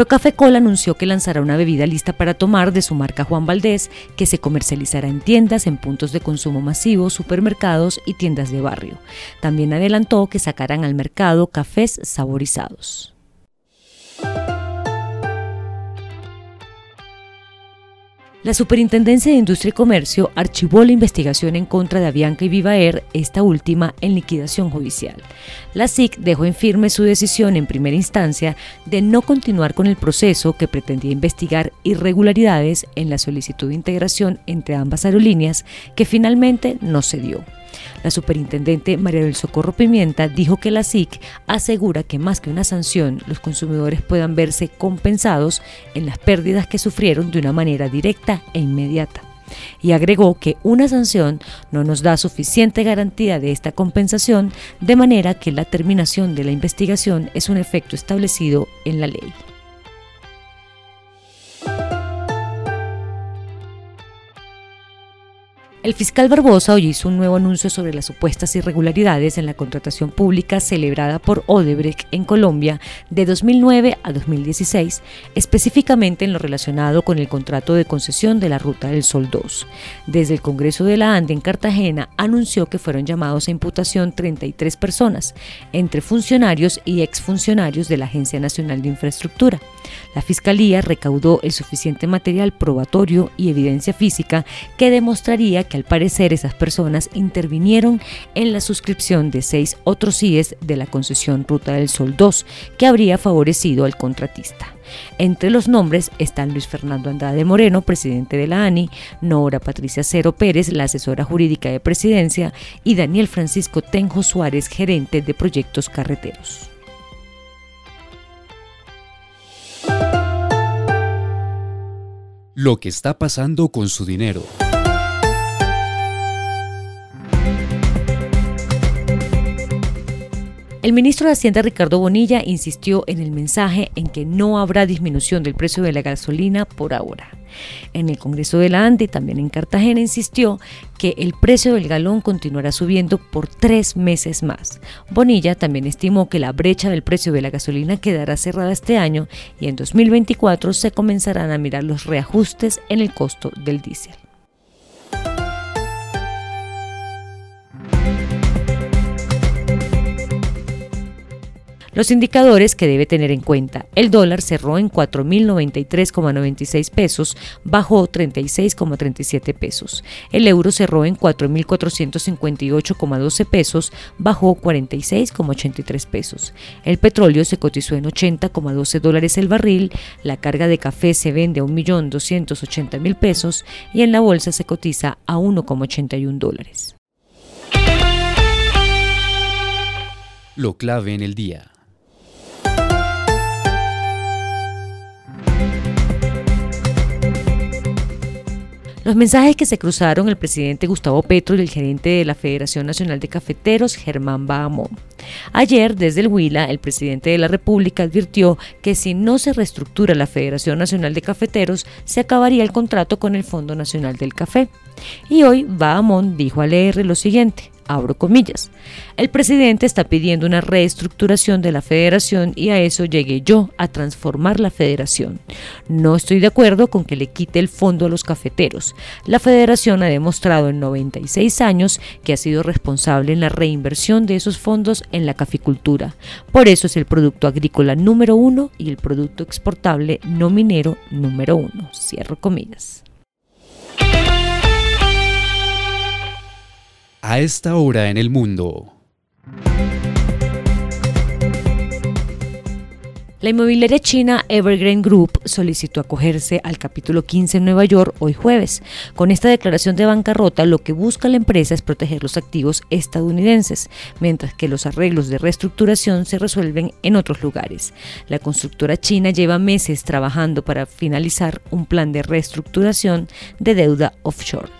Procafé Cola anunció que lanzará una bebida lista para tomar de su marca Juan Valdés, que se comercializará en tiendas, en puntos de consumo masivo, supermercados y tiendas de barrio. También adelantó que sacarán al mercado cafés saborizados. La Superintendencia de Industria y Comercio archivó la investigación en contra de Avianca y Vivaer, esta última en liquidación judicial. La SIC dejó en firme su decisión en primera instancia de no continuar con el proceso que pretendía investigar irregularidades en la solicitud de integración entre ambas aerolíneas, que finalmente no se dio. La superintendente María del Socorro Pimienta dijo que la SIC asegura que más que una sanción, los consumidores puedan verse compensados en las pérdidas que sufrieron de una manera directa e inmediata y agregó que una sanción no nos da suficiente garantía de esta compensación, de manera que la terminación de la investigación es un efecto establecido en la ley. El fiscal Barbosa hoy hizo un nuevo anuncio sobre las supuestas irregularidades en la contratación pública celebrada por Odebrecht en Colombia de 2009 a 2016, específicamente en lo relacionado con el contrato de concesión de la Ruta del Sol 2. Desde el Congreso de la Ande en Cartagena anunció que fueron llamados a imputación 33 personas, entre funcionarios y exfuncionarios de la Agencia Nacional de Infraestructura. La Fiscalía recaudó el suficiente material probatorio y evidencia física que demostraría que al parecer esas personas intervinieron en la suscripción de seis otros CIES de la concesión Ruta del Sol 2, que habría favorecido al contratista. Entre los nombres están Luis Fernando Andrade Moreno, presidente de la ANI, Nora Patricia Cero Pérez, la asesora jurídica de presidencia, y Daniel Francisco Tenjo Suárez, gerente de proyectos carreteros. Lo que está pasando con su dinero. El ministro de Hacienda Ricardo Bonilla insistió en el mensaje en que no habrá disminución del precio de la gasolina por ahora. En el Congreso de la ANDE, también en Cartagena, insistió que el precio del galón continuará subiendo por tres meses más. Bonilla también estimó que la brecha del precio de la gasolina quedará cerrada este año y en 2024 se comenzarán a mirar los reajustes en el costo del diésel. Los indicadores que debe tener en cuenta. El dólar cerró en 4.093,96 pesos, bajó 36,37 pesos. El euro cerró en 4.458,12 pesos, bajó 46,83 pesos. El petróleo se cotizó en 80,12 dólares el barril, la carga de café se vende a 1.280.000 pesos y en la bolsa se cotiza a 1,81 dólares. Lo clave en el día. Los mensajes que se cruzaron el presidente Gustavo Petro y el gerente de la Federación Nacional de Cafeteros, Germán Bahamón. Ayer, desde el Huila, el presidente de la República advirtió que si no se reestructura la Federación Nacional de Cafeteros, se acabaría el contrato con el Fondo Nacional del Café. Y hoy Bahamón dijo al ER lo siguiente, abro comillas. El presidente está pidiendo una reestructuración de la federación y a eso llegué yo, a transformar la federación. No estoy de acuerdo con que le quite el fondo a los cafeteros. La federación ha demostrado en 96 años que ha sido responsable en la reinversión de esos fondos en la caficultura. Por eso es el producto agrícola número uno y el producto exportable no minero número uno. Cierro comillas. A esta hora en el mundo. La inmobiliaria china Evergreen Group solicitó acogerse al capítulo 15 en Nueva York hoy jueves. Con esta declaración de bancarrota, lo que busca la empresa es proteger los activos estadounidenses, mientras que los arreglos de reestructuración se resuelven en otros lugares. La constructora china lleva meses trabajando para finalizar un plan de reestructuración de deuda offshore.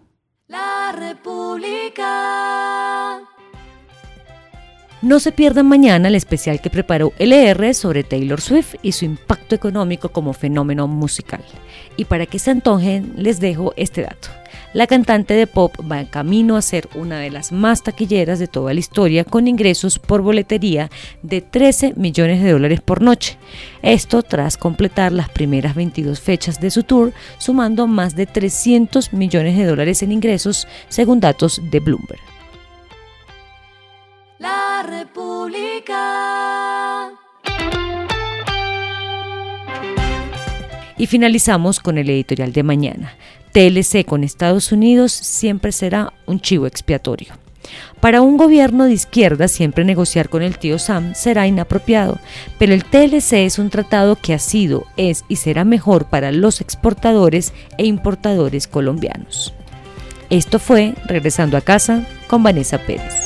No se pierdan mañana el especial que preparó LR sobre Taylor Swift y su impacto económico como fenómeno musical. Y para que se antojen, les dejo este dato. La cantante de pop va en camino a ser una de las más taquilleras de toda la historia con ingresos por boletería de 13 millones de dólares por noche. Esto tras completar las primeras 22 fechas de su tour, sumando más de 300 millones de dólares en ingresos según datos de Bloomberg. República. Y finalizamos con el editorial de mañana. TLC con Estados Unidos siempre será un chivo expiatorio. Para un gobierno de izquierda siempre negociar con el tío Sam será inapropiado, pero el TLC es un tratado que ha sido, es y será mejor para los exportadores e importadores colombianos. Esto fue Regresando a casa con Vanessa Pérez.